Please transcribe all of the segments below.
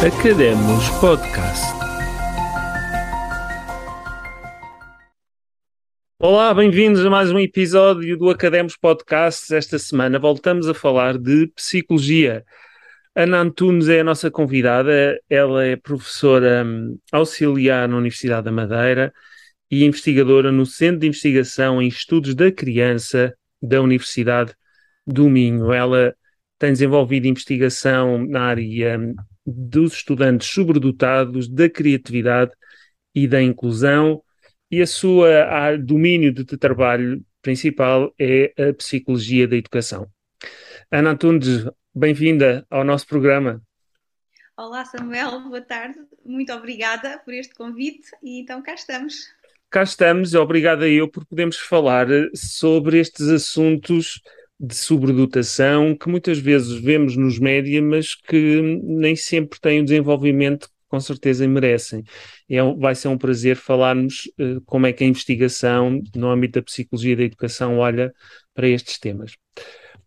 Academos Podcast. Olá, bem-vindos a mais um episódio do Academos Podcast. Esta semana voltamos a falar de psicologia. Ana Antunes é a nossa convidada. Ela é professora hum, auxiliar na Universidade da Madeira e investigadora no Centro de Investigação em Estudos da Criança da Universidade do Minho. Ela tem desenvolvido investigação na área hum, dos estudantes sobredotados, da criatividade e da inclusão, e a sua domínio de trabalho principal é a psicologia da educação. Ana Antunes, bem-vinda ao nosso programa. Olá Samuel, boa tarde, muito obrigada por este convite e então cá estamos. Cá estamos, obrigada eu por podermos falar sobre estes assuntos de sobredotação que muitas vezes vemos nos média, mas que nem sempre têm o desenvolvimento que com certeza merecem. É, vai ser um prazer falarmos uh, como é que a investigação no âmbito da psicologia da educação olha para estes temas.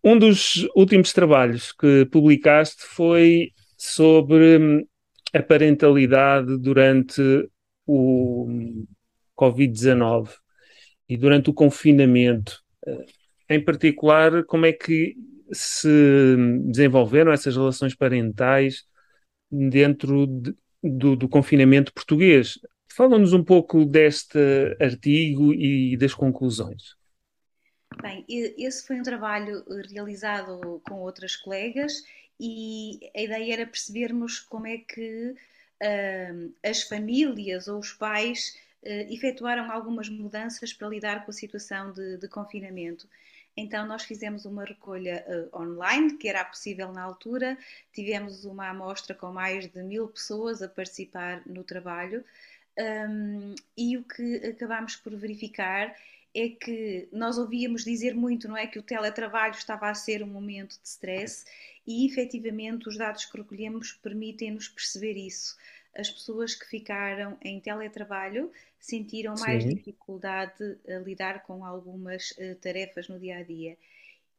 Um dos últimos trabalhos que publicaste foi sobre hum, a parentalidade durante o Covid-19 e durante o confinamento. Uh, em particular, como é que se desenvolveram essas relações parentais dentro de, do, do, confinamento português. Fala-nos um pouco deste artigo e das conclusões. Bem, esse foi um trabalho realizado com outras colegas e a ideia era percebermos como é que uh, as famílias ou os pais uh, efetuaram algumas mudanças para lidar com a situação de, de confinamento. Então, nós fizemos uma recolha uh, online, que era possível na altura, tivemos uma amostra com mais de mil pessoas a participar no trabalho, um, e o que acabámos por verificar é que nós ouvíamos dizer muito, não é? Que o teletrabalho estava a ser um momento de stress e efetivamente os dados que recolhemos permitem-nos perceber isso. As pessoas que ficaram em teletrabalho sentiram mais Sim. dificuldade a lidar com algumas uh, tarefas no dia a dia.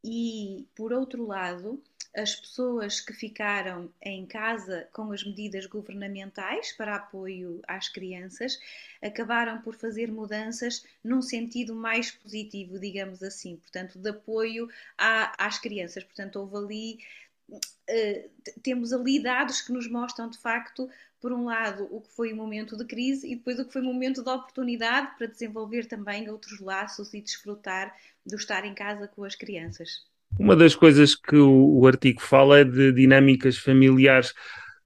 E, por outro lado, as pessoas que ficaram em casa com as medidas governamentais para apoio às crianças acabaram por fazer mudanças num sentido mais positivo, digamos assim, portanto, de apoio à, às crianças. Portanto, houve ali. Uh, temos ali dados que nos mostram de facto por um lado, o que foi um momento de crise e depois o que foi um momento de oportunidade para desenvolver também outros laços e desfrutar do estar em casa com as crianças. Uma das coisas que o, o artigo fala é de dinâmicas familiares,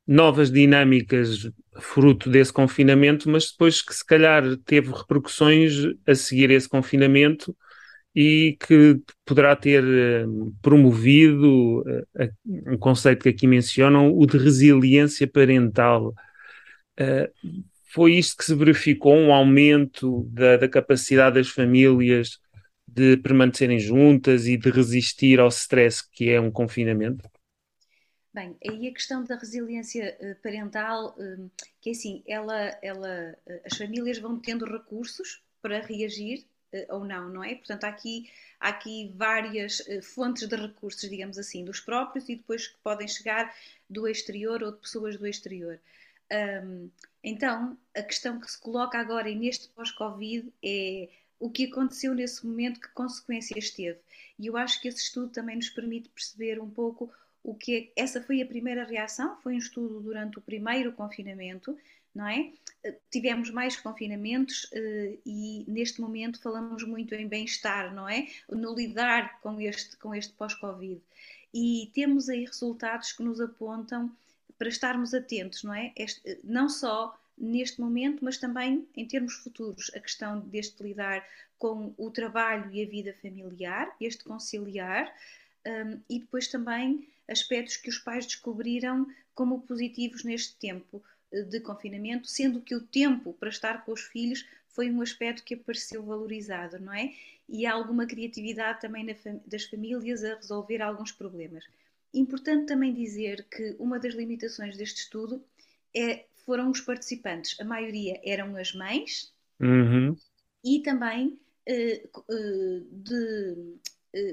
novas dinâmicas fruto desse confinamento, mas depois que se calhar teve repercussões a seguir esse confinamento e que poderá ter uh, promovido uh, um conceito que aqui mencionam, o de resiliência parental. Uh, foi isto que se verificou, um aumento da, da, capacidade das famílias de permanecerem juntas e de resistir ao stress que é um confinamento? Bem, aí a questão da resiliência eh, parental, eh, que é assim, ela, ela, as famílias vão tendo recursos para reagir ou não, não é? Portanto, há aqui, há aqui várias fontes de recursos, digamos assim, dos próprios e depois que podem chegar do exterior ou de pessoas do exterior. Um, então, a questão que se coloca agora e neste pós-Covid é o que aconteceu nesse momento, que consequências teve. E eu acho que esse estudo também nos permite perceber um pouco o que é. Essa foi a primeira reação, foi um estudo durante o primeiro confinamento, não é? Eh, tivemos mais confinamentos eh, e neste momento falamos muito em bem-estar, não é? No lidar com este, com este pós-Covid. E temos aí resultados que nos apontam para estarmos atentos, não é? Este, não só neste momento, mas também em termos futuros, a questão deste lidar com o trabalho e a vida familiar, este conciliar, um, e depois também aspectos que os pais descobriram como positivos neste tempo eh, de confinamento, sendo que o tempo para estar com os filhos foi um aspecto que apareceu valorizado, não é? E há alguma criatividade também das famílias a resolver alguns problemas. Importante também dizer que uma das limitações deste estudo é, foram os participantes. A maioria eram as mães uhum. e também uh, uh, de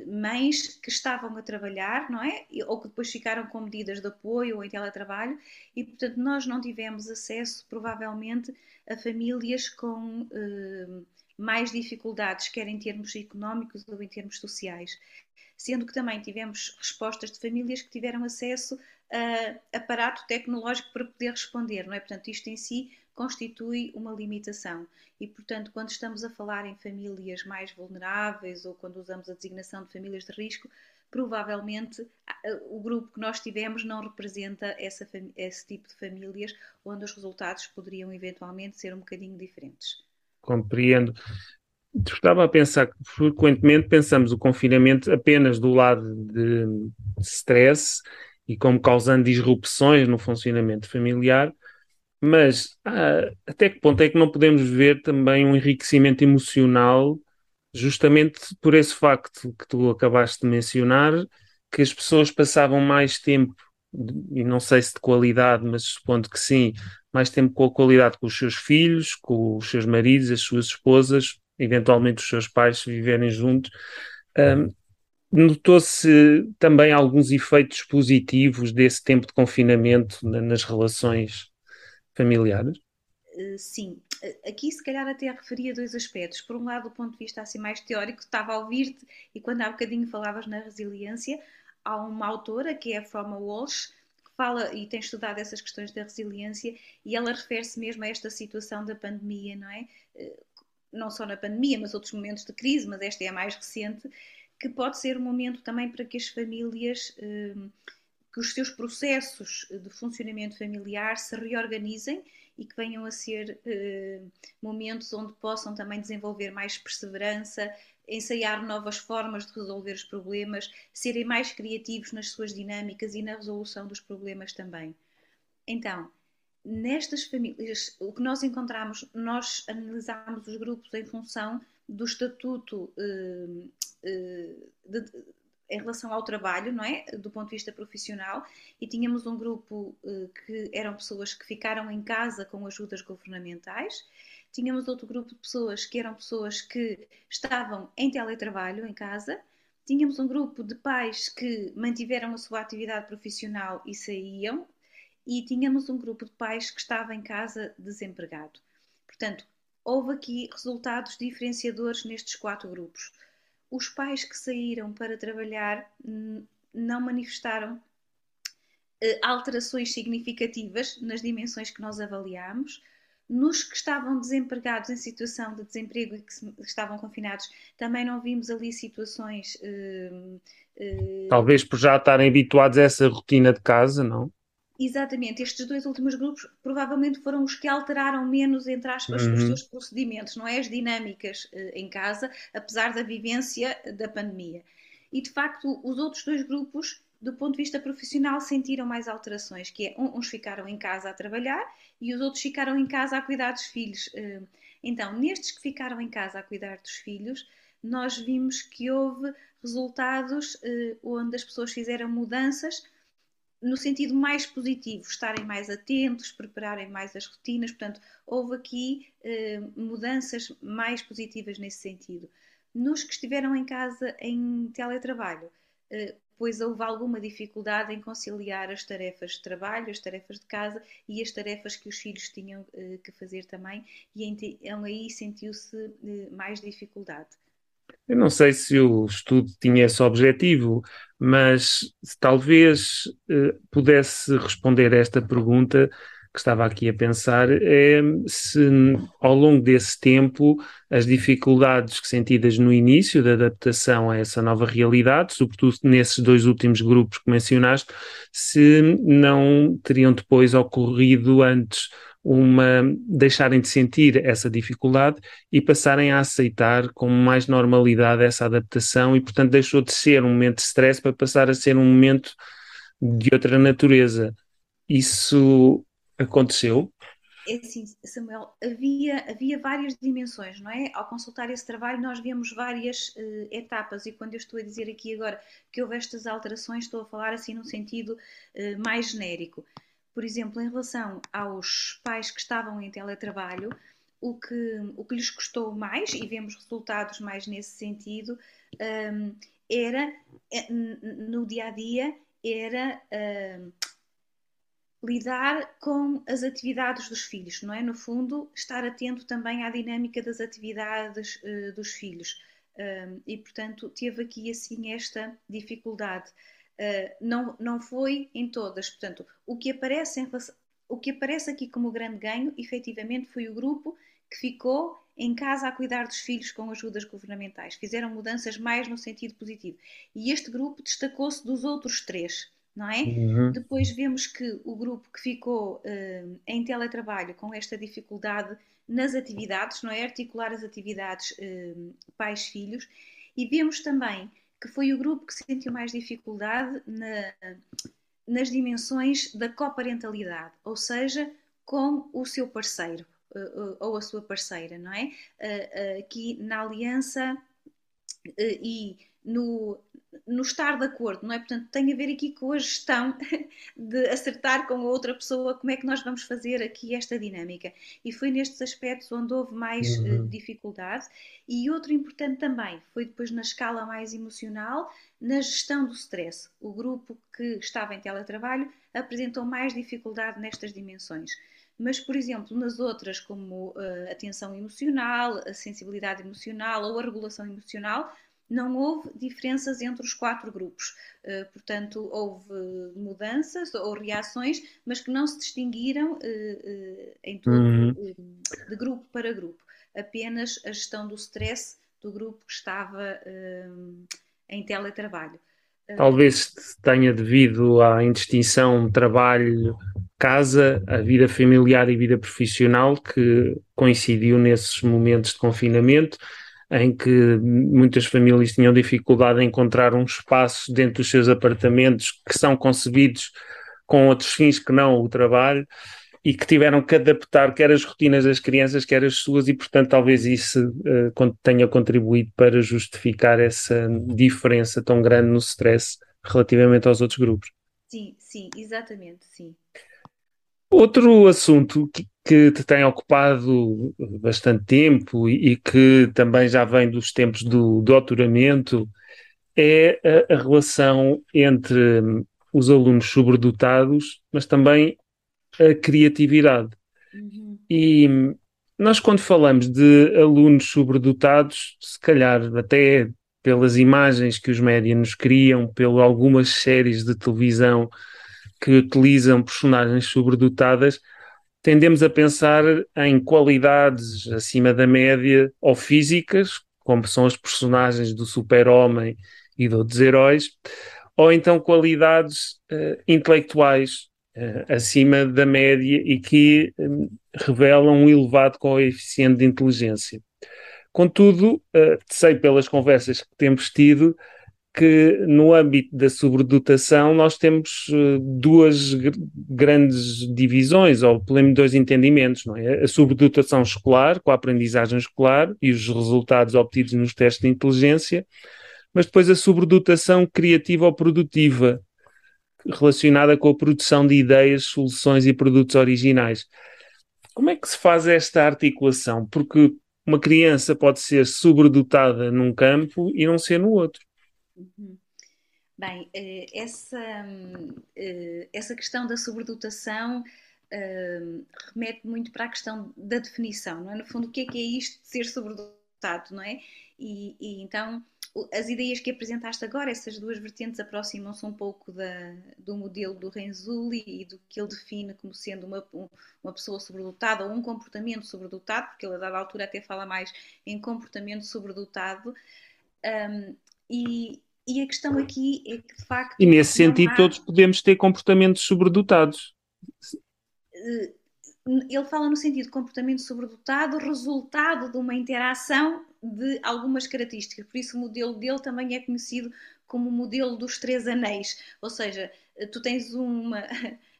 mães que estavam a trabalhar, não é? Ou que depois ficaram com medidas de apoio ou em teletrabalho e, portanto, nós não tivemos acesso, provavelmente, a famílias com eh, mais dificuldades, quer em termos económicos ou em termos sociais. Sendo que também tivemos respostas de famílias que tiveram acesso a aparato tecnológico para poder responder, não é? Portanto, isto em si constitui uma limitação. E, portanto, quando estamos a falar em famílias mais vulneráveis ou quando usamos a designação de famílias de risco, provavelmente o grupo que nós tivemos não representa essa, esse tipo de famílias onde os resultados poderiam eventualmente ser um bocadinho diferentes. Compreendo. Estava a pensar que frequentemente pensamos o confinamento apenas do lado de stress e como causando disrupções no funcionamento familiar, mas ah, até que ponto é que não podemos ver também um enriquecimento emocional, justamente por esse facto que tu acabaste de mencionar, que as pessoas passavam mais tempo, e não sei se de qualidade, mas supondo que sim, mais tempo com a qualidade com os seus filhos, com os seus maridos, as suas esposas, eventualmente os seus pais, se viverem juntos. Notou-se também alguns efeitos positivos desse tempo de confinamento nas relações familiares? Eh, sim, eh, aqui se calhar até referia dois aspectos. Por um lado, do ponto de vista assim mais teórico, estava a ouvir-te e quando há bocadinho falavas na resiliência, há uma autora que é a Froma Walsh que fala e tem estudado essas questões da resiliência e ela refere-se mesmo a esta situação da pandemia, não é? Eh, não só na pandemia, mas outros momentos de crise, mas esta é a mais recente, que pode ser um momento também para que as famílias que os seus processos de funcionamento familiar se reorganizem e que venham a ser eh, momentos onde possam também desenvolver mais perseverança, ensaiar novas formas de resolver os problemas, serem mais criativos nas suas dinâmicas e na resolução dos problemas também. Então, nestas famílias, o que nós encontramos, nós analisamos os grupos em função do estatuto eh, eh, de, em relação ao trabalho, não é? Do ponto de vista profissional, e tínhamos um grupo uh, que eram pessoas que ficaram em casa com ajudas governamentais, tínhamos outro grupo de pessoas que eram pessoas que estavam em teletrabalho em casa, tínhamos um grupo de pais que mantiveram a sua atividade profissional e saíam, e tínhamos um grupo de pais que estava em casa desempregado. Portanto, houve aqui resultados diferenciadores nestes quatro grupos os pais que saíram para trabalhar não manifestaram eh, alterações significativas nas dimensões que nós avaliámos. Nos que estavam desempregados em situação de desemprego e que estavam confinados, também não vimos ali situações. Uh, uh, Talvez por já estarem habituados a essa rotina de casa, não? Exatamente, estes dois últimos grupos provavelmente foram os que alteraram menos, entre aspas, uhum. os seus procedimentos, não é? As dinâmicas uh, em casa, apesar da vivência da pandemia. E de facto, os outros dois grupos, do ponto de vista profissional, sentiram mais alterações, que é uns ficaram em casa a trabalhar e os outros ficaram em casa a cuidar dos filhos. Uh, então, nestes que ficaram em casa a cuidar dos filhos, nós vimos que houve resultados uh, onde as pessoas fizeram mudanças no sentido mais positivo, estarem mais atentos, prepararem mais as rotinas. Portanto, houve aqui eh, mudanças mais positivas nesse sentido. Nos que estiveram em casa em teletrabalho, eh, pois houve alguma dificuldade em conciliar as tarefas de trabalho, as tarefas de casa e as tarefas que os filhos tinham eh, que fazer também, e então aí sentiu-se eh, mais dificuldade. Eu não sei se o estudo tinha esse objetivo, mas talvez eh, pudesse responder a esta pergunta que estava aqui a pensar é se ao longo desse tempo as dificuldades que sentidas no início da adaptação a essa nova realidade, sobretudo nesses dois últimos grupos que mencionaste, se não teriam depois ocorrido antes uma deixarem de sentir essa dificuldade e passarem a aceitar com mais normalidade essa adaptação e portanto deixou de ser um momento de stress para passar a ser um momento de outra natureza. Isso aconteceu? É assim, Samuel, havia, havia várias dimensões, não é? Ao consultar esse trabalho, nós vemos várias uh, etapas, e quando eu estou a dizer aqui agora que houve estas alterações, estou a falar assim num sentido uh, mais genérico por exemplo, em relação aos pais que estavam em teletrabalho, o que, o que lhes custou mais, e vemos resultados mais nesse sentido, um, era, eh, no dia a dia, era uh, lidar com as atividades dos filhos, não é? No fundo, estar atento também à dinâmica das atividades uh, dos filhos. Uh, e, portanto, teve aqui assim esta dificuldade. Não, não foi em todas. Portanto, o que aparece em o que aparece aqui como grande ganho, efetivamente, foi o grupo que ficou em casa a cuidar dos filhos com ajudas governamentais. Fizeram mudanças mais no sentido positivo. E este grupo destacou-se dos outros três, não é? Uhum. Depois vemos que o grupo que ficou uh, em teletrabalho com esta dificuldade nas atividades, não é? Articular as atividades uh, pais-filhos. E vemos também que foi o grupo que sentiu mais dificuldade na, nas dimensões da coparentalidade, ou seja, com o seu parceiro. Eh, eh, ou a sua parceira, não é? Eh, aqui na aliança e no, no estar de acordo, não é? Portanto, tem a ver aqui com a gestão de acertar com a outra pessoa como é que nós vamos fazer aqui esta dinâmica. E foi nestes aspectos onde houve mais uhum. dificuldade. E outro importante também foi depois na escala mais emocional, na gestão do stress. O grupo que estava em teletrabalho apresentou mais dificuldade nestas dimensões mas, por exemplo, nas outras, como a tensão emocional, a sensibilidade emocional ou a regulação emocional, não houve diferenças entre os quatro grupos. Uh, portanto, houve mudanças ou reações, mas que não se distinguiram uh, uh, em todo, uhum. de grupo para grupo. Apenas a gestão do stress do grupo que estava em teletrabalho. Talvez tenha devido à indistinção trabalho-casa, a vida familiar e vida profissional que coincidiu nesses momentos de confinamento, em que muitas famílias tinham dificuldade em encontrar um espaço dentro dos seus apartamentos que são concebidos com outros fins que não o trabalho e que tiveram que adaptar quer as rotinas das crianças, quer as suas, e portanto talvez isso uh, tenha contribuído para justificar essa diferença tão grande no stress relativamente aos outros grupos. Sim, sim, exatamente, sim. Outro assunto que, que te tem ocupado bastante tempo e, e, que também já vem dos tempos do doutoramento é a, a relação entre os alunos sobredotados, mas também a criatividade. Uhum. E nós, quando falamos de alunos sobredotados, se calhar até pelas imagens que os médias nos criam, pelas algumas séries de televisão que utilizam personagens sobredotadas, tendemos a pensar em qualidades acima da média ou físicas, como são as personagens do super-homem e de outros heróis, ou então qualidades uh, intelectuais, uh, acima da média e que um, revelam um elevado coeficiente de inteligência. Contudo, uh, sei pelas conversas que temos tido que no âmbito da sobredotação nós temos uh, duas grandes divisões, ou pelo menos dois entendimentos, não é? A sobredotação escolar, com a aprendizagem escolar e os resultados obtidos nos testes de inteligência, mas depois a sobredotação criativa ou produtiva, relacionada com a produção de ideias, soluções e produtos originais. Como é que se faz esta articulação? Porque uma criança pode ser sobredotada num campo e não ser no outro. Uhum. Bem, eh, essa, eh, essa questão da sobredotação eh, remete muito para a questão da definição, não é? No fundo, o que é que é isto de ser sobredotado, não é? E, e então as ideias que apresentaste agora, essas duas vertentes aproximam-se um pouco da, do modelo do Renzulli e do que ele define como sendo uma, uma pessoa sobredotada ou um comportamento sobredotado, porque ele a dada altura até fala mais em comportamento sobredotado. Um, e, e, a questão aqui é que de facto. E nesse sentido, há... todos podemos ter comportamentos sobredotados. Eh, ele fala no sentido de comportamento sobredotado, resultado de uma interação de algumas características. Por isso, o modelo dele também é conhecido como o modelo dos três anéis. Ou seja, tu tens uma.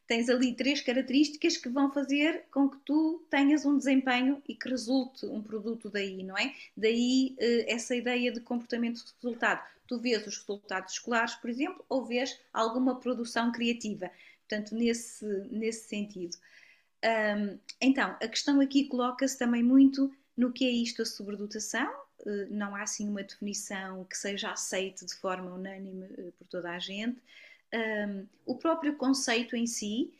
Tens ali três características que vão fazer com que tu tenhas um desempenho e que resulte um produto daí, não é? Daí eh, essa ideia de comportamento de resultado. Tu vês os resultados escolares, por exemplo, ou vês alguma produção criativa. Portanto, nesse, nesse sentido. Então, a questão aqui coloca-se também muito no que é isto a sobredotação, não há assim uma definição que seja aceite de forma unânime por toda a gente. O próprio conceito em si,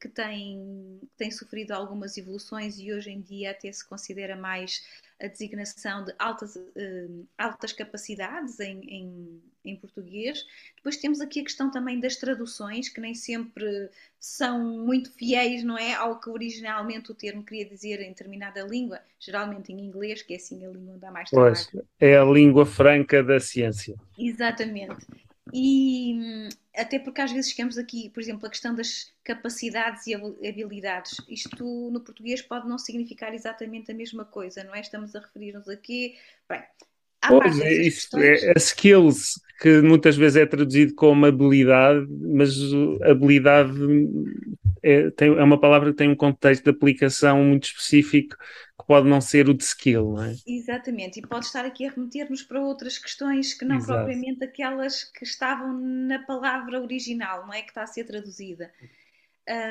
que tem, tem sofrido algumas evoluções e hoje em dia até se considera mais a designação de altas, uh, altas capacidades em, em, em, português. Depois temos aqui a questão também das traduções, que nem sempre são muito fiéis, não é? Ao que originalmente o termo queria dizer em determinada língua, geralmente em inglês, que é assim a língua onde há mais trabalho. Pois, é a língua franca da ciência. Exatamente. E até porque às vezes chegamos aqui, por exemplo, a questão das capacidades e habilidades. Isto no português pode não significar exatamente a mesma coisa, não é? Estamos a referir-nos aqui. Bem, pois, é, isso, é, a skills, que muitas vezes é traduzido como habilidade, mas habilidade é, tem, é uma palavra que tem um contexto de aplicação muito específico pode não ser o de skill, não é? Exatamente, e pode estar aqui a remeter-nos para outras questões que não Exato. propriamente aquelas que estavam na palavra original, não é? Que está a ser traduzida.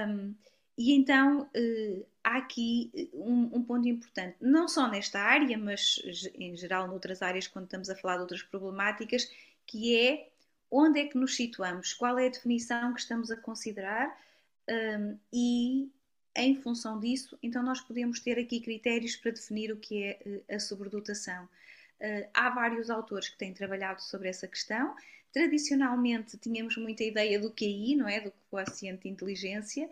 Um, e então uh, há aqui um, um, ponto importante, não só nesta área, mas em geral noutras áreas, quando estamos a falar de outras problemáticas, que é onde é que nos situamos, qual é a definição que estamos a considerar um, e em função disso, então nós podemos ter aqui critérios para definir o que é uh, a sobredotação. Uh, há vários autores que têm trabalhado sobre essa questão. Tradicionalmente tínhamos muita ideia do QI, não é? Do coeficiente de inteligência.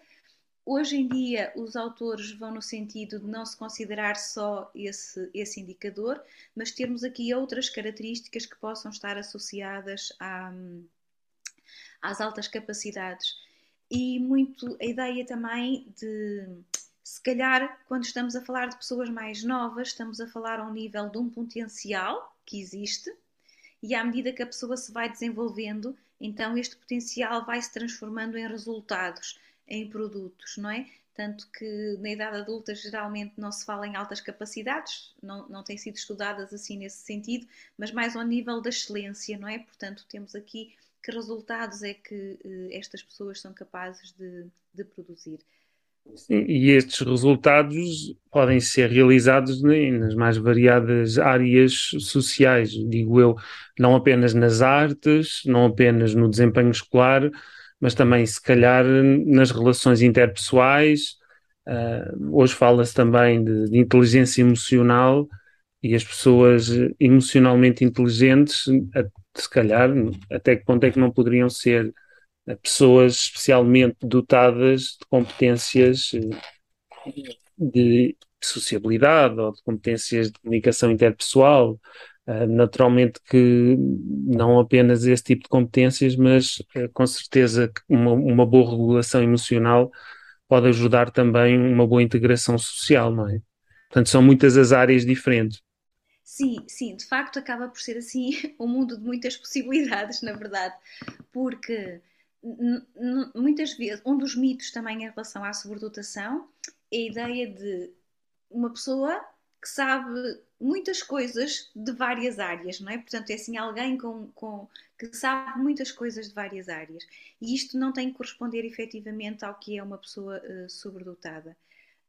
Hoje em dia, os autores vão no sentido de não se considerar só esse, esse indicador, mas termos aqui outras características que possam estar associadas à, às altas capacidades e muito a ideia também de se calhar quando estamos a falar de pessoas mais novas, estamos a falar ao nível de um potencial que existe e à medida que a pessoa se vai desenvolvendo, então este potencial vai se transformando em resultados, em produtos, não é? Tanto que na idade adulta geralmente não se fala em altas capacidades, não, não têm sido estudadas assim nesse sentido, mas mais ao nível da excelência, não é? Portanto, temos aqui que resultados é que uh, estas pessoas são capazes de, de produzir. E estes resultados podem ser realizados nas mais variadas áreas sociais, digo eu, não apenas nas artes, não apenas no desempenho escolar, mas também, se calhar, nas relações interpessoais. Uh, hoje fala-se também de, de, inteligência emocional e as pessoas emocionalmente inteligentes se calhar, até que ponto é que não poderiam ser eh, pessoas especialmente dotadas de competências eh, de sociabilidade ou de competências de comunicação interpessoal. Naturalmente que não apenas esse tipo de competências, mas com certeza uma, uma, boa regulação emocional pode ajudar também uma boa integração social, não é? Portanto, são muitas as áreas diferentes. Sim, sim, de facto acaba por ser assim um mundo de muitas possibilidades, na verdade, porque muitas vezes um dos mitos também em relação à sobredotação é a ideia de uma pessoa que sabe muitas coisas de várias áreas, não é? Portanto, é assim alguém com, com, que sabe muitas coisas de várias áreas. E isto não tem que corresponder efetivamente ao que é uma pessoa uh, sobredotada.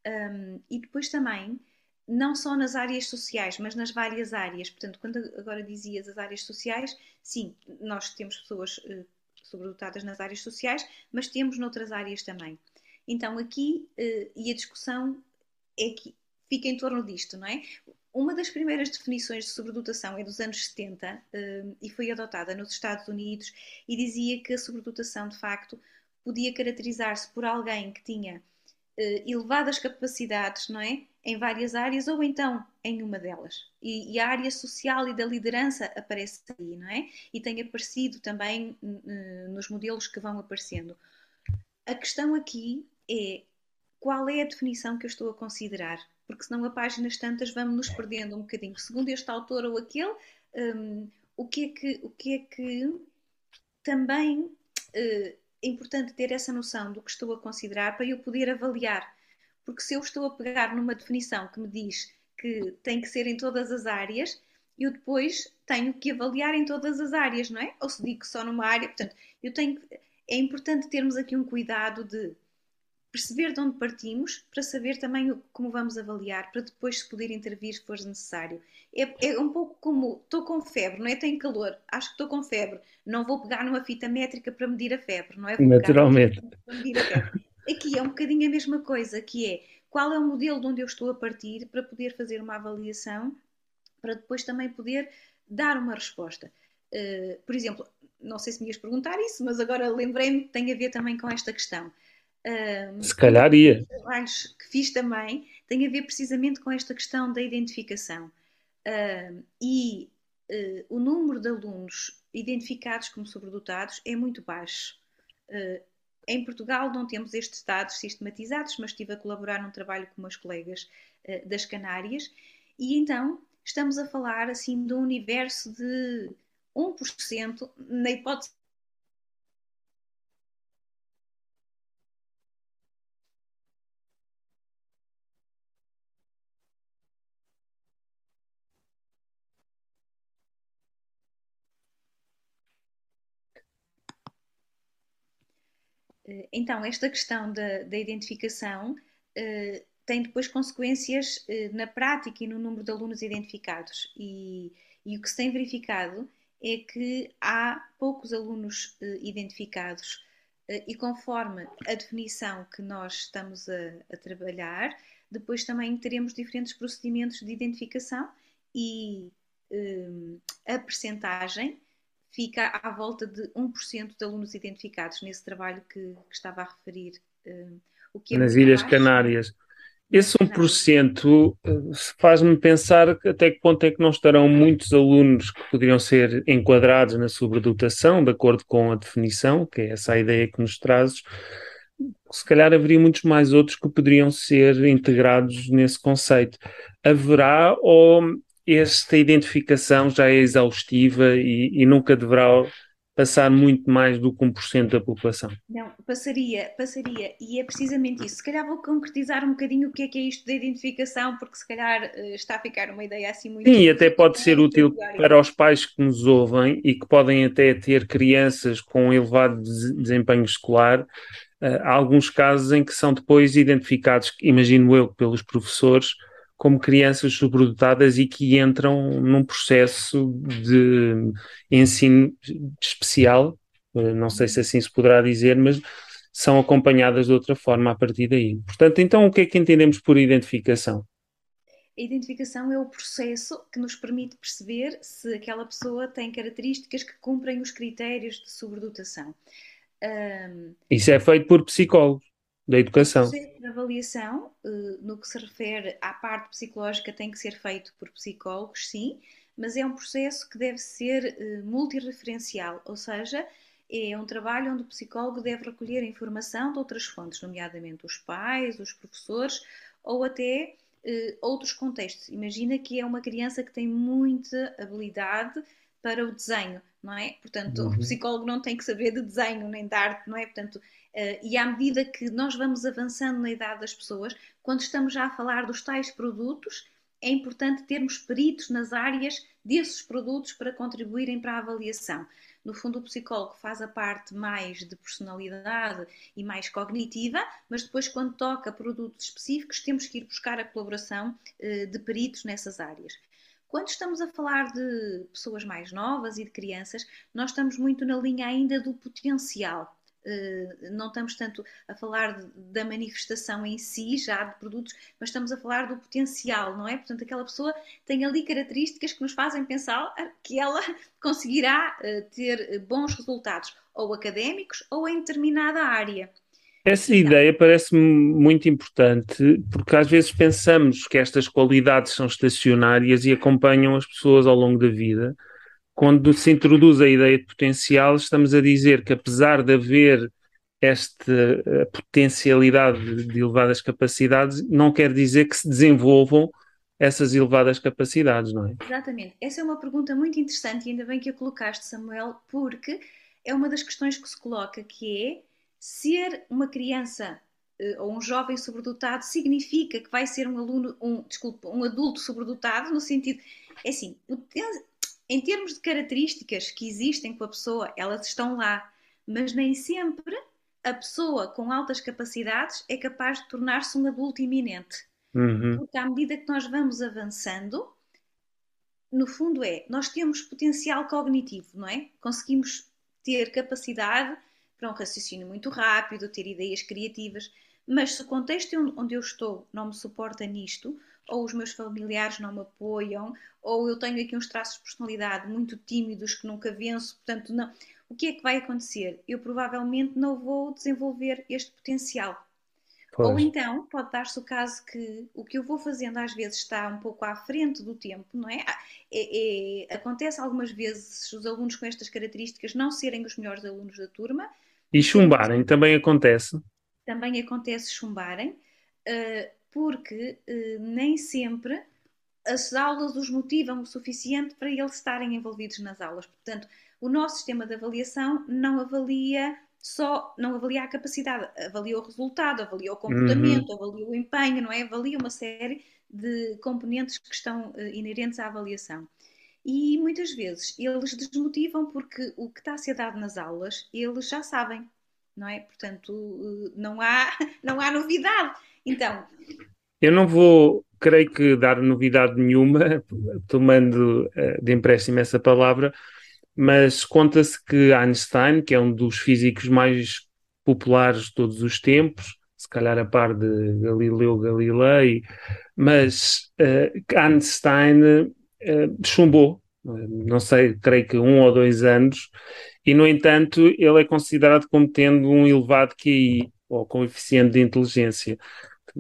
Um, e depois também não só nas áreas sociais, mas nas várias áreas. Portanto, quando agora dizias as áreas sociais, sim, nós temos pessoas uh, sobredotadas nas áreas sociais, mas temos noutras áreas também. Então, aqui, uh, e a discussão é que fica em torno disto, não é? Uma das primeiras definições de sobredotação é dos anos 70 uh, eh, e foi adotada nos Estados Unidos e dizia que a sobredotação, de facto, podia caracterizar-se por alguém que tinha elevadas capacidades, não é? Em várias áreas ou então em uma delas. E, e, a área social e da liderança aparece aí, não é? E tem aparecido também uh, nos modelos que vão aparecendo. A questão aqui é qual é a definição que eu estou a considerar, porque senão a páginas tantas vamos nos perdendo um bocadinho. Segundo este autor ou aquele, um, o, que é que, o que é que também uh, é importante ter essa noção do que estou a considerar para eu poder avaliar porque se eu estou a pegar numa definição que me diz que tem que ser em todas as áreas, eu depois tenho que avaliar em todas as áreas, não é? Ou se digo só numa área, portanto, eu tenho é importante termos aqui um cuidado de perceber de onde partimos, para saber também como vamos avaliar, para depois se poder intervir se for necessário. É, é um pouco como estou com febre, não é? Tenho calor, acho que estou com febre, não vou pegar numa fita métrica para medir a febre, não é? Vou Naturalmente. Para medir a febre. Aqui é um bocadinho a mesma coisa, que é qual é o modelo de onde eu estou a partir para poder fazer uma avaliação, para depois também poder dar uma resposta. Uh, por exemplo, não sei se me ias perguntar isso, mas agora lembrei-me que tem a ver também com esta questão. Uh, se calhar ia. trabalhos que fiz também tem a ver precisamente com esta questão da identificação. Uh, e uh, o número de alunos identificados como sobredotados é muito baixo. Em Portugal não temos estes dados sistematizados, mas estive a colaborar num trabalho com umas colegas das Canárias e então estamos a falar assim de um universo de 1%, na hipótese Então, esta questão da, da identificação uh, tem depois consequências uh, na prática e no número de alunos identificados. E, e, o que se tem verificado é que há poucos alunos uh, identificados e conforme a definição que nós estamos a, a, trabalhar, depois também teremos diferentes procedimentos de identificação e a percentagem fica à volta de 1% de alunos identificados nesse trabalho que, que estava a referir. Uh, o que é Nas Ilhas. Canárias. Esse 1% eh, faz-me pensar até que ponto é que não estarão muitos alunos que poderiam ser enquadrados na sobredotação, de acordo com a definição, que é essa a ideia que nos trazes. Se calhar haveria muitos mais outros que poderiam ser integrados nesse conceito. Haverá ou esta identificação já é exaustiva e, e nunca deverá passar muito mais do que 1% da população. Não, passaria, passaria, e é precisamente isso. Se calhar vou concretizar um bocadinho o que é que é isto da identificação, porque se calhar uh, está a ficar uma ideia assim muito... Sim, até pode ser útil para os pais que nos ouvem e que podem até ter crianças com elevado desempenho escolar, uh, há alguns casos em que são depois identificados, imagino eu, pelos professores, como crianças sobredotadas e que entram num processo de ensino especial, eh, não sei se assim se poderá dizer, mas são acompanhadas de outra forma a partir daí. Portanto, então o que é que entendemos por identificação? A identificação é o processo que nos permite perceber se aquela pessoa tem características que cumprem os critérios de sobredotação. Um, Isso é feito por psicólogos da educação. O processo de avaliação, eh, no que se refere à parte psicológica, tem que ser feito por psicólogos, sim, mas é um processo que deve ser eh, multireferencial, ou seja, é um trabalho onde o psicólogo deve recolher informação de outras fontes, nomeadamente os pais, os professores ou até uh, outros contextos. Imagina que é uma criança que tem muita habilidade para o desenho, não é? Portanto, uhum. o psicólogo não tem que saber de desenho nem de arte, não é? Portanto, e à medida que nós vamos avançando na idade das pessoas, quando estamos já a falar dos tais produtos, é importante termos peritos nas áreas desses produtos para contribuírem para a avaliação. No fundo, o psicólogo faz a parte mais de personalidade e mais cognitiva, mas depois, quando toca produtos específicos, temos que ir buscar a colaboração uh, de peritos nessas áreas. Quando estamos a falar de pessoas mais novas e de crianças, nós estamos muito na linha ainda do potencial. Eh, não estamos tanto a falar da manifestação em si, já de produtos, mas estamos a falar do potencial, não é? Portanto, aquela pessoa tem ali características que nos fazem pensar que ela conseguirá eh, ter bons resultados, ou académicos, ou em determinada área. Essa ideia parece-me muito importante, porque às vezes pensamos que estas qualidades são estacionárias e acompanham as pessoas ao longo da vida, quando se introduz a ideia de potencial, estamos a dizer que apesar de haver esta eh, potencialidade de elevadas capacidades, não quer dizer que se desenvolvam essas elevadas capacidades, não é? Exatamente. Essa é uma pergunta muito interessante e ainda bem que a colocaste, Samuel, porque é uma das questões que se coloca, que é ser uma criança eh, ou um jovem sobredotado significa que vai ser um aluno, um, desculpa, um adulto sobredotado, no sentido, é assim, em termos de características que existem com a pessoa, elas estão lá, mas nem sempre a pessoa com altas capacidades é capaz de tornar-se um adulto iminente. Uhum. Porque à medida que nós vamos avançando, no fundo é, nós temos potencial cognitivo, não é? Conseguimos ter capacidade para um raciocínio muito rápido, ter ideias criativas, mas se o contexto onde eu estou não me suporta nisto, ou os meus familiares não me apoiam, ou eu tenho aqui uns traços de personalidade muito tímidos que nunca venço, portanto, não. O que é que vai acontecer? Eu provavelmente não vou desenvolver este potencial. Pois. Ou então pode dar-se o caso que o que eu vou fazendo às vezes está um pouco à frente do tempo, não é? Ah, é, é acontece algumas vezes os alunos com estas características não serem os melhores alunos da turma. E chumbarem também acontece? Também acontece chumbarem. Uh, porque eh, nem sempre as aulas os motivam o suficiente para eles estarem envolvidos nas aulas. Portanto, o nosso sistema de avaliação não avalia só, não avalia a capacidade, avalia o resultado, avalia o comportamento, uhum. avalia o empenho, não é? Avalia uma série de componentes que estão uh, inerentes à avaliação. E muitas vezes eles desmotivam porque o que está a ser dado nas aulas eles já sabem, não é? Portanto, uh, não há, não há novidade. Então. Eu não vou, creio que, dar novidade nenhuma, tomando uh, de empréstimo essa palavra, mas conta-se que Einstein, que é um dos físicos mais populares de todos os tempos, se calhar a par de Galileu Galilei, mas uh, Einstein uh, chumbou, não sei, creio que um ou dois anos, e no entanto ele é considerado como tendo um elevado QI, ou coeficiente de inteligência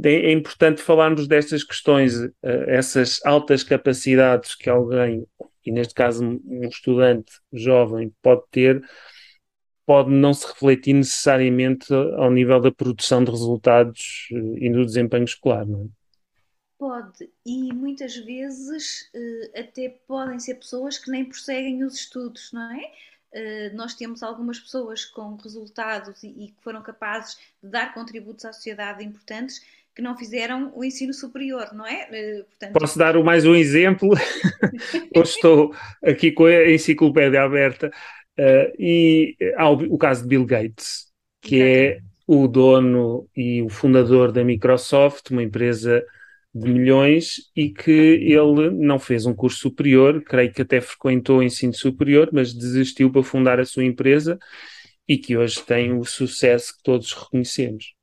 é importante falarmos destas questões, eh, essas altas capacidades que alguém, e neste caso um estudante jovem, pode ter, pode não se refletir necessariamente ao nível da produção de resultados eh, e do desempenho escolar, não é? Pode, e muitas vezes eh, até podem ser pessoas que nem prosseguem os estudos, não é? nós temos algumas pessoas com resultados e, e, que foram capazes de dar contributos à sociedade importantes que não fizeram o ensino superior, não é? Eh, portanto... Posso dar mais um exemplo? Eu estou aqui com a enciclopédia aberta uh, e há o, o, caso de Bill Gates, que é o dono e o fundador da Microsoft, uma empresa de milhões, e que ele não fez um curso superior, creio que até frequentou o ensino superior, mas desistiu para fundar a sua empresa e que hoje tem o sucesso que todos reconhecemos.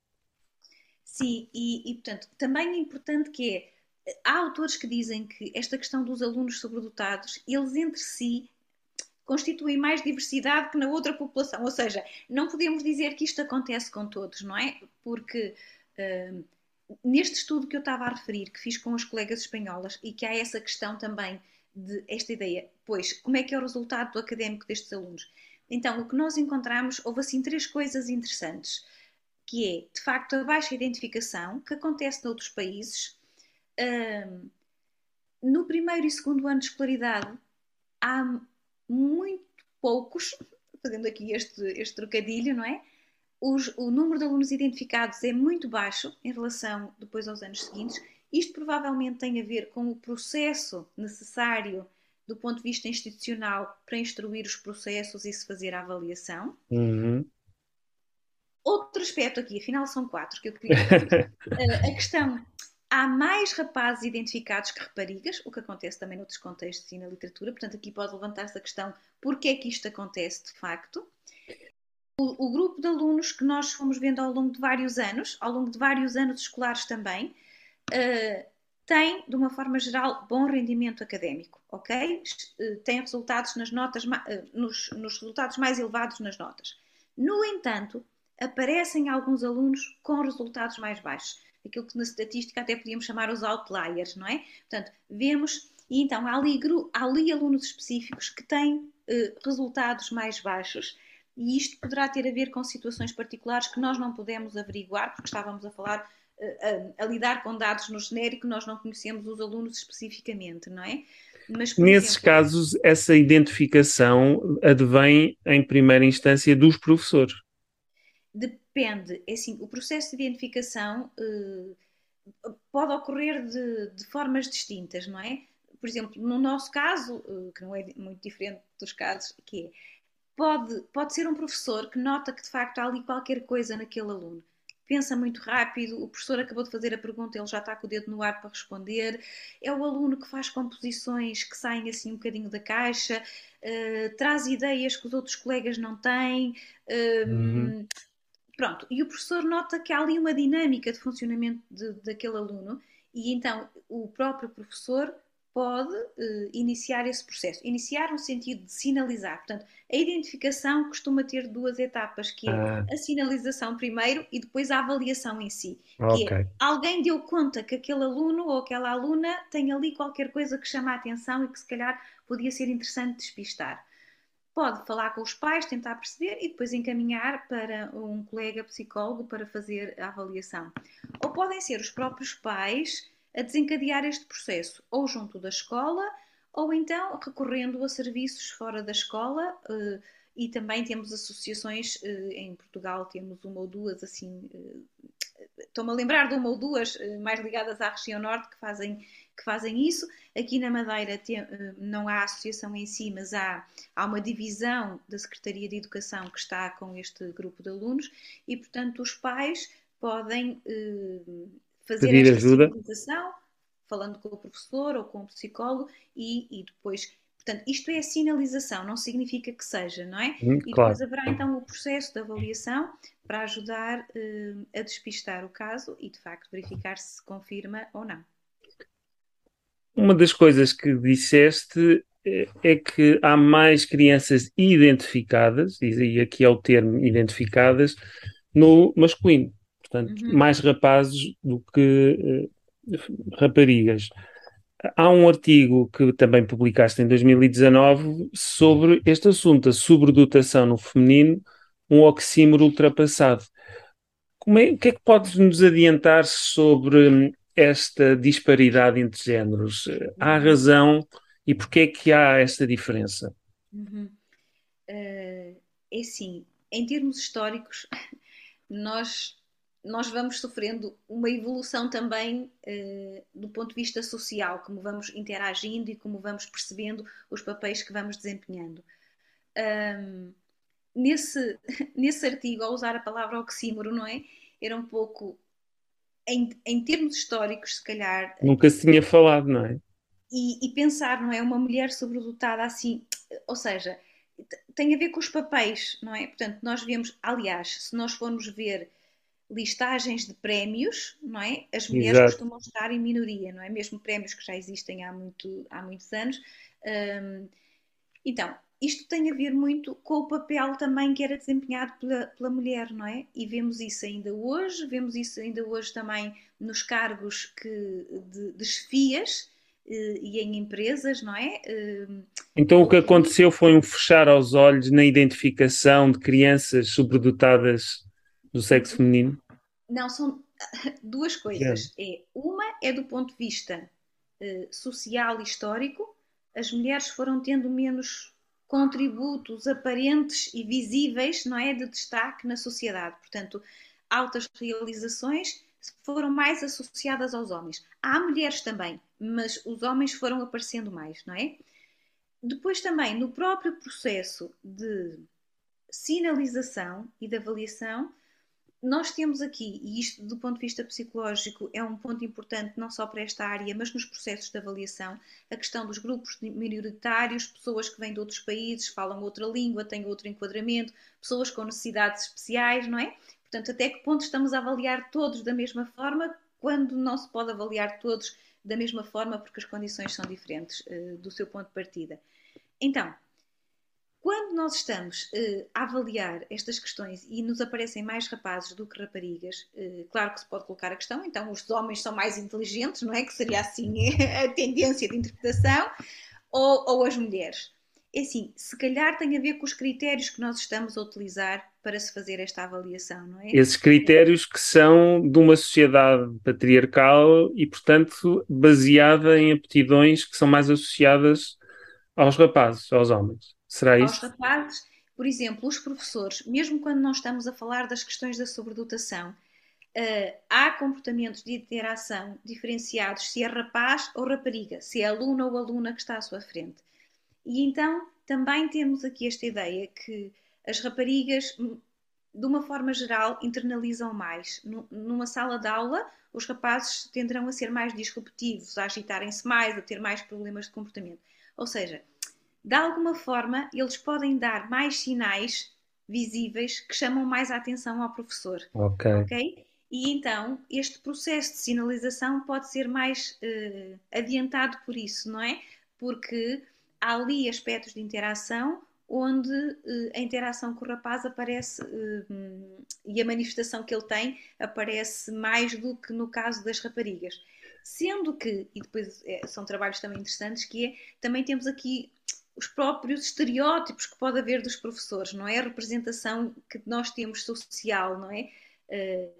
Sim, e, e portanto, também é importante que é, há autores que dizem que esta questão dos alunos sobredotados, eles entre si constituem mais diversidade que na outra população. Ou seja, não podemos dizer que isto acontece com todos, não é? Porque uh, neste estudo que eu estava a referir, que fiz com as colegas espanholas, e que há essa questão também de esta ideia, pois, como é que é o resultado do académico destes alunos? Então, o que nós encontramos, houve assim três coisas interessantes que é, de facto, a baixa identificação que acontece noutros países. Um, no primeiro e segundo ano de escolaridade, há muito poucos, fazendo aqui este, este trocadilho, não é? Os, o número de alunos identificados é muito baixo em relação depois aos anos seguintes. Isto provavelmente tem a ver com o processo necessário do ponto de vista institucional para instruir os processos e se fazer a avaliação. Uhum. Outro aspecto aqui, afinal são quatro que eu queria uh, a questão, há mais rapazes identificados que raparigas, o que acontece também noutros contextos e na literatura, portanto aqui pode levantar-se a questão porquê é que isto acontece de facto. O, o, grupo de alunos que nós fomos vendo ao longo de vários anos, ao longo de vários anos escolares também, uh, tem, de uma forma geral, bom rendimento académico, ok? Uh, tem resultados nas notas, uh, nos, nos resultados mais elevados nas notas. No entanto, aparecem alguns alunos com resultados mais baixos. Aquilo que na estatística até podíamos chamar os outliers, não é? Portanto, vemos, e então há ali, há ali alunos específicos que têm eh, resultados mais baixos, e isto poderá ter a ver com situações particulares que nós não podemos averiguar, porque estávamos a falar, eh, a, a, lidar com dados no genérico, nós não conhecemos os alunos especificamente, não é? Mas, Nesses exemplo, casos, essa identificação advém em primeira instância dos professores. Depende, é assim, o processo de identificação uh, pode ocorrer de, de, formas distintas, não é? Por exemplo, no nosso caso, uh, que não é muito diferente dos casos, que é pode, pode ser um professor que nota que de facto há ali qualquer coisa naquele aluno. Pensa muito rápido, o professor acabou de fazer a pergunta, ele já está com o dedo no ar para responder. É o aluno que faz composições que saem assim um bocadinho da caixa, uh, traz ideias que os outros colegas não têm. Uh, uhum. Pronto, e o professor nota que há ali uma dinâmica de funcionamento de, daquele aluno, e então o próprio professor pode uh, iniciar esse processo. Iniciar no sentido de sinalizar. Portanto, a identificação costuma ter duas etapas, que é ah. a sinalização primeiro e depois a avaliação em si. Okay. Que é, alguém deu conta que aquele aluno ou aquela aluna tem ali qualquer coisa que chama a atenção e que se calhar podia ser interessante despistar. Pode falar com os pais, tentar perceber e depois encaminhar para um colega psicólogo para fazer a avaliação. Ou podem ser os próprios pais a desencadear este processo, ou junto da escola, ou então recorrendo a serviços fora da escola. Eh, e também temos associações eh, em Portugal, temos uma ou duas assim. Eh, estou-me a lembrar de uma ou duas mais ligadas à região norte que fazem, que fazem isso. Aqui na Madeira tem, não há associação em si, mas há, há uma divisão da Secretaria de Educação que está com este grupo de alunos e, portanto, os pais podem fazer Pedir esta sinalização, falando com o professor ou com o psicólogo e, e depois Portanto, isto é a sinalização, não significa que seja, não é? Hum, e claro. depois haverá então o processo de avaliação para ajudar uh, a despistar o caso e, de facto, verificar se se confirma ou não. Uma das coisas que disseste eh, é que há mais crianças identificadas, e aqui é o termo identificadas, no masculino portanto, uhum. mais rapazes do que uh, raparigas. Há um artigo que também publicaste em 2019 sobre este assunto, a sobredotação no feminino, um oxímoro ultrapassado. É, o que é que podes nos adiantar sobre esta disparidade entre géneros? Há uhum. razão e porquê é que há esta diferença? Uhum. Uh, é assim, em termos históricos, nós nós vamos sofrendo uma evolução também uh, do ponto de vista social, como vamos interagindo e como vamos percebendo os papéis que vamos desempenhando. Um, nesse, nesse artigo, ao usar a palavra oxímoro, não é? Era um pouco, em, em termos históricos, se calhar. Nunca se tinha falado, não é? E, e pensar, não é? Uma mulher sobredotada assim, ou seja, tem a ver com os papéis, não é? Portanto, nós vemos, aliás, se nós formos ver listagens de prémios, não é? As mulheres Exato. costumam estar em minoria, não é? Mesmo prémios que já existem há, muito, há muitos anos. Um, então, isto tem a ver muito com o papel também que era desempenhado pela, pela mulher, não é? E vemos isso ainda hoje, vemos isso ainda hoje também nos cargos que, de, de chefias eh, e em empresas, não é? Então o que aconteceu foi um fechar aos olhos na identificação de crianças sobredotadas do sexo feminino? Não, são duas coisas. É. uma é do ponto de vista uh, social e histórico, as mulheres foram tendo menos contributos aparentes e visíveis, não é, de destaque na sociedade. Portanto, altas realizações foram mais associadas aos homens. Há mulheres também, mas os homens foram aparecendo mais, não é? Depois também, no próprio processo de sinalização e de avaliação, nós temos aqui, e isto do ponto de vista psicológico é um ponto importante não só para esta área, mas nos processos de avaliação, a questão dos grupos minoritários, pessoas que vêm de outros países, falam outra língua, têm outro enquadramento, pessoas com necessidades especiais, não é? Portanto, até que ponto estamos a avaliar todos da mesma forma, quando não se pode avaliar todos da mesma forma, porque as condições são diferentes uh, do seu ponto de partida. Então, quando nós estamos uh, a avaliar estas questões e nos aparecem mais rapazes do que raparigas, uh, claro que se pode colocar a questão, então os homens são mais inteligentes, não é? Que seria assim a tendência de interpretação, ou, ou as mulheres. É assim, se calhar tem a ver com os critérios que nós estamos a utilizar para se fazer esta avaliação, não é? Esses critérios que são de uma sociedade patriarcal e, portanto, baseada em aptidões que são mais associadas aos rapazes, aos homens. Será aos isso? rapazes. Por exemplo, os professores, mesmo quando não estamos a falar das questões da sobredotação, uh, há comportamentos de interação diferenciados se é rapaz ou rapariga, se é aluno ou aluna que está à sua frente. E então também temos aqui esta ideia que as raparigas, hum, de uma forma geral, internalizam mais. Numa sala de aula, os rapazes tenderão a ser mais disruptivos, a agitarem-se mais, a ter mais problemas de comportamento. Ou seja, de alguma forma, eles podem dar mais sinais visíveis que chamam mais a atenção ao professor. Ok. okay? E então, este processo de sinalização pode ser mais uh, adiantado por isso, não é? Porque há ali aspectos de interação onde uh, a interação com o rapaz aparece uh, e a manifestação que ele tem aparece mais do que no caso das raparigas. Sendo que, e depois é, são trabalhos também interessantes, que é, também temos aqui os próprios estereótipos que pode haver dos professores, não é? A representação que nós temos social, não é? Uh,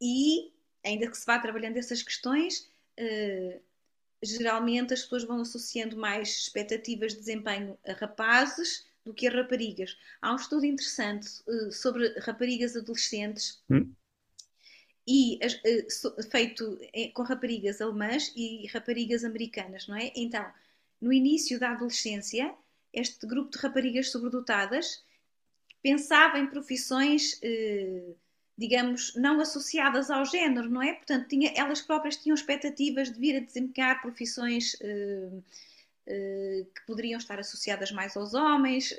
e, ainda que se vá trabalhando essas questões, uh, geralmente as pessoas vão associando mais expectativas de desempenho a rapazes do que a raparigas. Há um estudo interessante uh, sobre raparigas adolescentes. Hum. E feito com raparigas alemãs e raparigas americanas, não é? Então, no início da adolescência, este grupo de raparigas sobredotadas pensava em profissões uh, digamos, não associadas ao género, não é? Portanto, tinha, elas próprias tinham expectativas de vir a desempenhar profissões uh, uh, que poderiam estar associadas mais aos homens.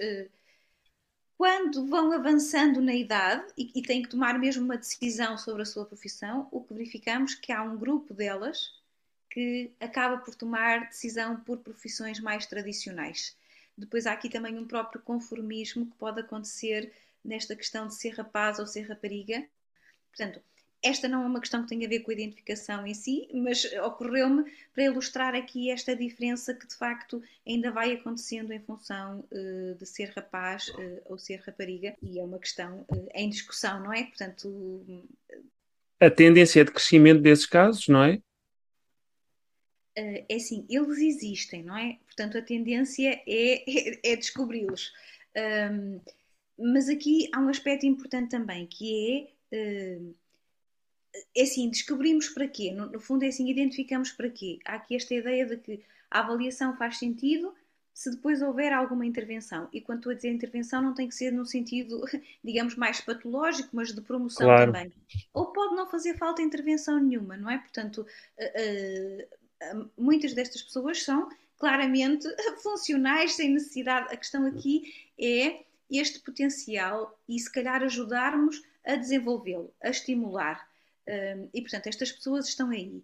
Quando vão avançando na idade e, e, têm que tomar mesmo uma decisão sobre a sua profissão, o que verificamos que há um grupo delas que acaba por tomar decisão por profissões mais tradicionais. Depois há aqui também um próprio conformismo que pode acontecer nesta questão de ser rapaz ou ser rapariga. Portanto, esta não é uma questão que tenha a ver com a identificação em si, mas ocorreu-me para ilustrar aqui esta diferença que de facto ainda vai acontecendo em função uh, de ser rapaz uh, ou ser rapariga, e é uma questão uh, em discussão, não é? Portanto. A tendência de crescimento desses casos, não é? É assim, eles existem, não é? Portanto, a tendência é, é, é descobri-los. Um, mas aqui há um aspecto importante também, que é, uh, é assim, descobrimos para quê? No, no, fundo é assim, identificamos para quê? Há aqui esta ideia de que a avaliação faz sentido se depois houver alguma intervenção. E quando estou a dizer intervenção, não tem que ser no sentido, digamos, mais patológico, mas de promoção claro. também. Ou pode não fazer falta intervenção nenhuma, não é? Portanto, uh, uh, muitas destas pessoas são claramente funcionais, sem necessidade. A questão aqui é este potencial e se calhar ajudarmos a desenvolvê-lo, a estimular. E portanto, estas pessoas estão aí.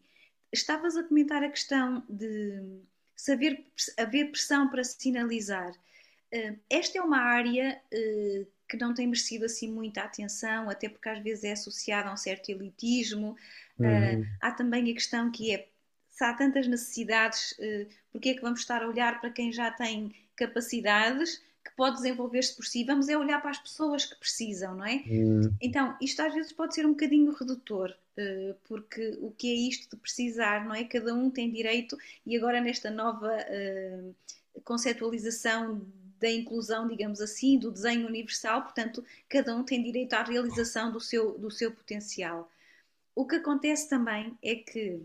Estavas a comentar a questão de saber haver pressão para sinalizar. Esta é uma área hum, que não tem merecido assim muita atenção, até porque às vezes é associada a um certo elitismo. Uhum. Há também a questão que é se há tantas necessidades, porque é que vamos estar a olhar para quem já tem capacidades que pode desenvolver-se por si, vamos é olhar para as pessoas que precisam, não é? Hum. Então, isto às vezes pode ser um bocadinho redutor, eh, porque o que é isto de precisar, não é? Cada um tem direito, e agora nesta nova uh, conceptualização da inclusão, digamos assim, do desenho universal, portanto, cada um tem direito à realização do seu, do seu potencial. O que acontece também é que,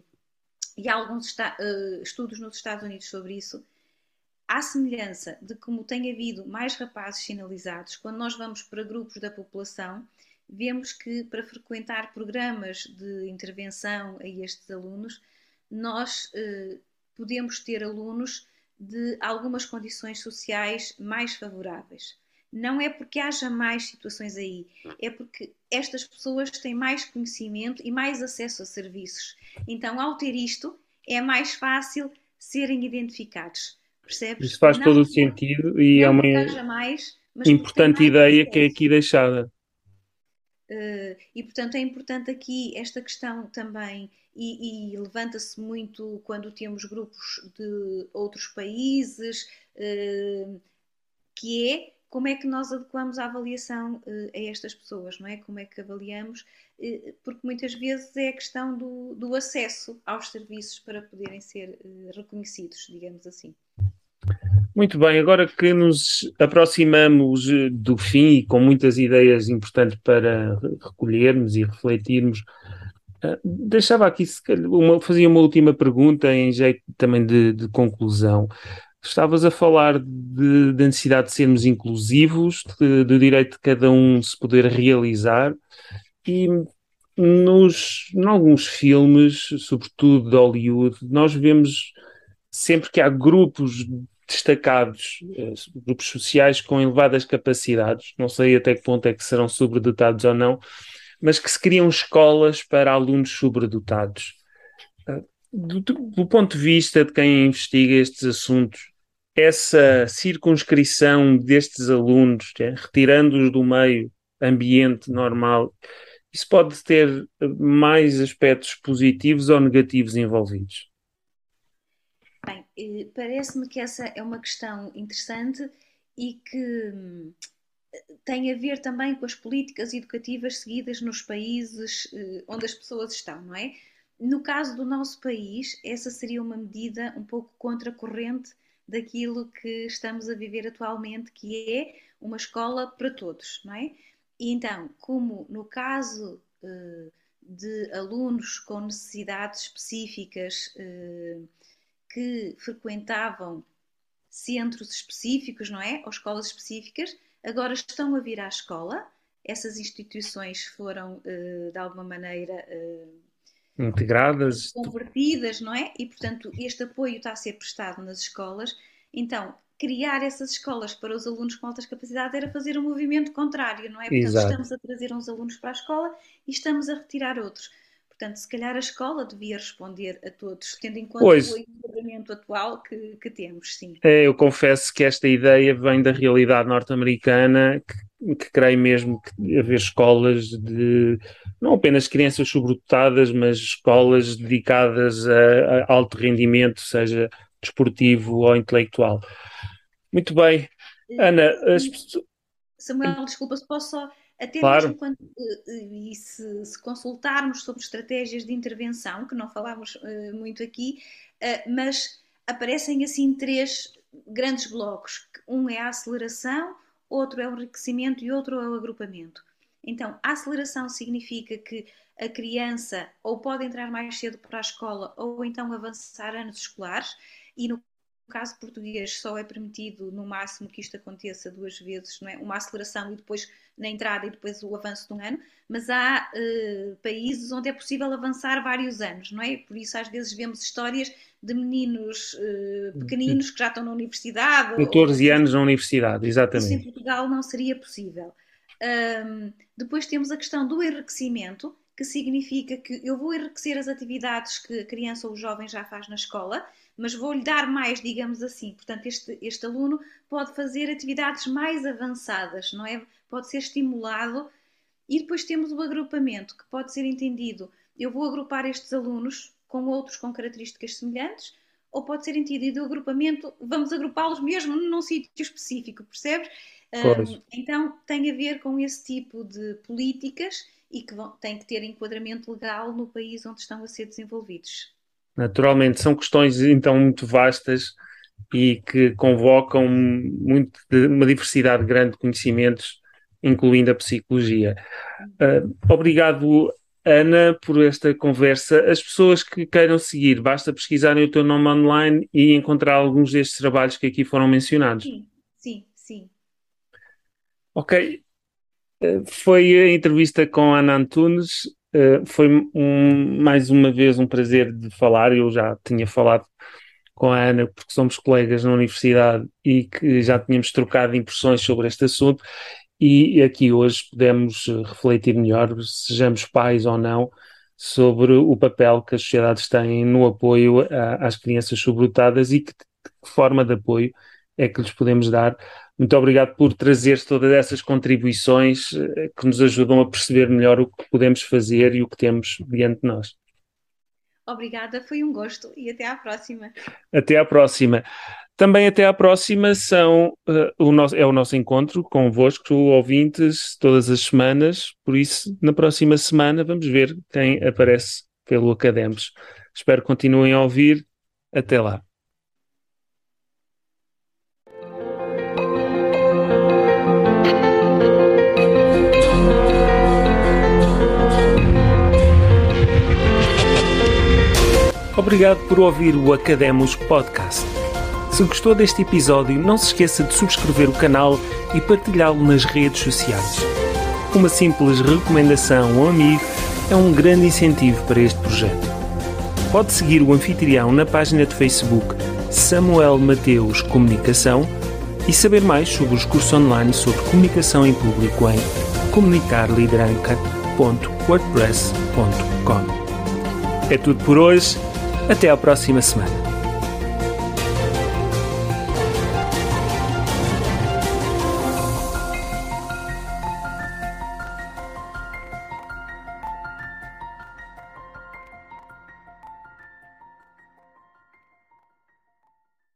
e há alguns uh, estudos nos Estados Unidos sobre isso, à semelhança de como tem havido mais rapazes sinalizados, quando nós vamos para grupos da população, vemos que para frequentar programas de intervenção a estes alunos, nós eh, podemos ter alunos de algumas condições sociais mais favoráveis. Não é porque haja mais situações aí, é porque estas pessoas têm mais conhecimento e mais acesso a serviços. Então, ao ter isto, é mais fácil serem identificados. Percebes? Isso faz não, todo o sentido e é uma mais, importante ideia que é aqui deixada. Uh, e portanto é importante aqui esta questão também, e, e levanta-se muito quando temos grupos de outros países, uh, que é como é que nós adequamos a avaliação uh, a estas pessoas, não é? Como é que avaliamos, porque muitas vezes é a questão do, do acesso aos serviços para poderem ser reconhecidos, digamos assim. Muito bem, agora que nos aproximamos do fim e com muitas ideias importantes para recolhermos e refletirmos, deixava aqui uma, fazia uma última pergunta em jeito também de, de conclusão. Estavas a falar de, da necessidade de sermos inclusivos, do direito de cada um se poder realizar, e nos, em alguns filmes, sobretudo de Hollywood, nós vemos sempre que há grupos destacados, eh, grupos sociais com elevadas capacidades, não sei até que ponto é que serão sobredotados ou não, mas que se criam escolas para alunos sobredotados. Do, do ponto de vista de quem investiga estes assuntos, essa circunscrição destes alunos, é, retirando-os do meio ambiente normal, isso pode ter mais aspectos positivos ou negativos envolvidos? Bem, eh, parece-me que essa é uma questão interessante e que hum, tem a ver também com as políticas educativas seguidas nos países eh, onde as pessoas estão, não é? No caso do nosso país, essa seria uma medida um pouco contracorrente daquilo que estamos a viver atualmente, que é uma escola para todos, não é? E então, como no caso uh, de alunos com necessidades específicas uh, que frequentavam centros específicos, não é? Ou escolas específicas, agora estão a vir à escola. Essas instituições foram, uh, de alguma maneira, integradas, convertidas, não é? E, portanto, este apoio está a ser prestado nas escolas. Então, criar essas escolas para os alunos com altas capacidades era fazer um movimento contrário, não é? Portanto, Exato. estamos a trazer uns alunos para a escola e estamos a retirar outros. Portanto, se calhar a escola devia responder a todos, tendo em conta pois. o enquadramento atual que, que, temos, sim. É, eu confesso que esta ideia vem da realidade norte-americana, que, que creio mesmo que haver escolas de não apenas crianças sobredotadas, mas escolas dedicadas a, a alto rendimento, seja desportivo ou intelectual. Muito bem. Ana, as Samuel, desculpa, se posso só, até claro. mesmo quando e se, se, consultarmos sobre estratégias de intervenção, que não falámos uh, muito aqui, uh, mas aparecem assim três grandes blocos. Um é a aceleração, outro é o enriquecimento e outro é o agrupamento. Então, a aceleração significa que a criança ou pode entrar mais cedo para a escola ou então avançar anos escolares e no caso português só é permitido no máximo que isto aconteça duas vezes, não é? uma aceleração e depois na entrada e depois o avanço de um ano, mas há uh, países onde é possível avançar vários anos, não é? Por isso às vezes vemos histórias de meninos uh, pequeninos que já estão na universidade. 14 ou, anos na universidade, exatamente. Isso em Portugal não seria possível. Um, depois temos a questão do enriquecimento, que significa que eu vou enriquecer as atividades que a criança ou o jovem já faz na escola, mas vou-lhe dar mais, digamos assim. Portanto, este, este aluno pode fazer atividades mais avançadas, não é? Pode ser estimulado. E depois temos o agrupamento, que pode ser entendido. Eu vou agrupar estes alunos com outros com características semelhantes, ou pode ser entendido o agrupamento, vamos agrupá-los mesmo num sítio específico, percebes? Um, então tem a ver com esse tipo de políticas e que vão, têm que ter enquadramento legal no país onde estão a ser desenvolvidos. Naturalmente, são questões então muito vastas e que convocam muito, uma diversidade grande de conhecimentos, incluindo a psicologia. Uh, obrigado, Ana, por esta conversa. As pessoas que queiram seguir, basta pesquisarem o teu nome online e encontrar alguns destes trabalhos que aqui foram mencionados. Sim, sim, sim. Ok. Foi a entrevista com Ana Antunes. Eh, foi um, mais uma vez um prazer de falar. Eu já tinha falado com a Ana, porque somos colegas na universidade e que já tínhamos trocado impressões sobre este assunto. E aqui hoje podemos refletir melhor, sejamos pais ou não, sobre o papel que as sociedades têm no apoio a, às crianças sobredotadas e que, que forma de apoio é que lhes podemos dar muito obrigado por trazer todas essas contribuições eh, que nos ajudam a perceber melhor o que podemos fazer e o que temos diante de nós. Obrigada, foi um gosto e até à próxima. Até à próxima. Também até à próxima são, uh, o nosso, é o nosso encontro convosco, ouvintes, todas as semanas. Por isso, na próxima semana, vamos ver quem aparece pelo Academos. Espero que continuem a ouvir. Até lá. Obrigado por ouvir o Academos Podcast. Se gostou deste episódio, não se esqueça de subscrever o canal e partilhá-lo nas redes sociais. Uma simples recomendação ou amigo é um grande incentivo para este projeto. Pode seguir o anfitrião na página de Facebook Samuel Mateus Comunicação e saber mais sobre os cursos online sobre comunicação em público em comunicarlideranca.wordpress.com. É tudo por hoje. Até à próxima semana.